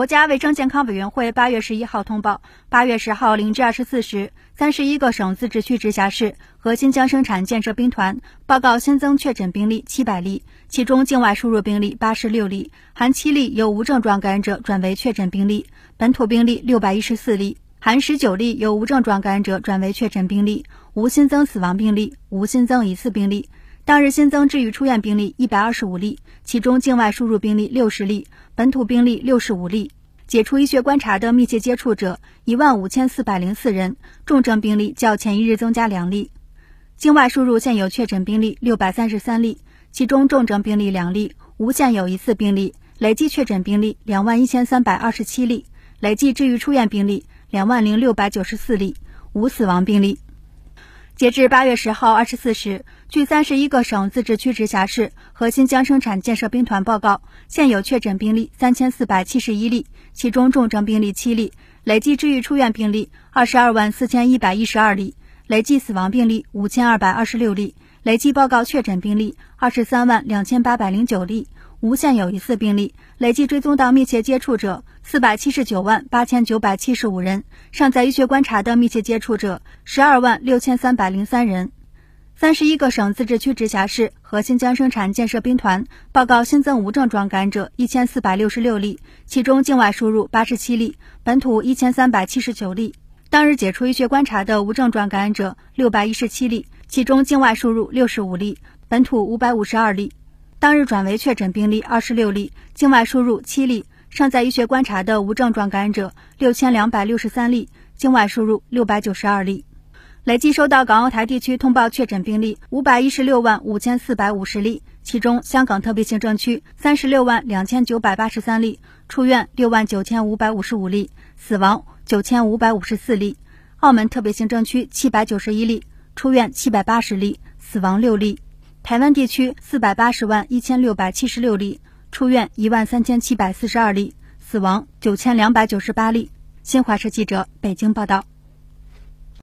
国家卫生健康委员会八月十一号通报，八月十号零至二十四时，三十一个省、自治区、直辖市和新疆生产建设兵团报告新增确诊病例七百例，其中境外输入病例八十六例，含七例由无症状感染者转为确诊病例；本土病例六百一十四例，含十九例由无症状感染者转为确诊病例，无新增死亡病例，无新增疑似病例。当日新增治愈出院病例一百二十五例，其中境外输入病例六十例，本土病例六十五例。解除医学观察的密切接触者一万五千四百零四人，重症病例较前一日增加两例。境外输入现有确诊病例六百三十三例，其中重症病例两例，无现有疑似病例。累计确诊病例两万一千三百二十七例，累计治愈出院病例两万零六百九十四例，无死亡病例。截至八月十号二十四时，据三十一个省、自治区、直辖市和新疆生产建设兵团报告，现有确诊病例三千四百七十一例，其中重症病例七例，累计治愈出院病例二十二万四千一百一十二例，累计死亡病例五千二百二十六例，累计报告确诊病例二十三万两千八百零九例。无现有疑似病例，累计追踪到密切接触者四百七十九万八千九百七十五人，尚在医学观察的密切接触者十二万六千三百零三人。三十一个省、自治区、直辖市和新疆生产建设兵团报告新增无症状感染者一千四百六十六例，其中境外输入八十七例，本土一千三百七十九例。当日解除医学观察的无症状感染者六百一十七例，其中境外输入六十五例，本土五百五十二例。当日转为确诊病例二十六例，境外输入七例，尚在医学观察的无症状感染者六千两百六十三例，境外输入六百九十二例。累计收到港澳台地区通报确诊病例五百一十六万五千四百五十例，其中香港特别行政区三十六万两千九百八十三例，出院六万九千五百五十五例，死亡九千五百五十四例；澳门特别行政区七百九十一例，出院七百八十例，死亡六例。台湾地区四百八十万一千六百七十六例，出院一万三千七百四十二例，死亡九千两百九十八例。新华社记者北京报道。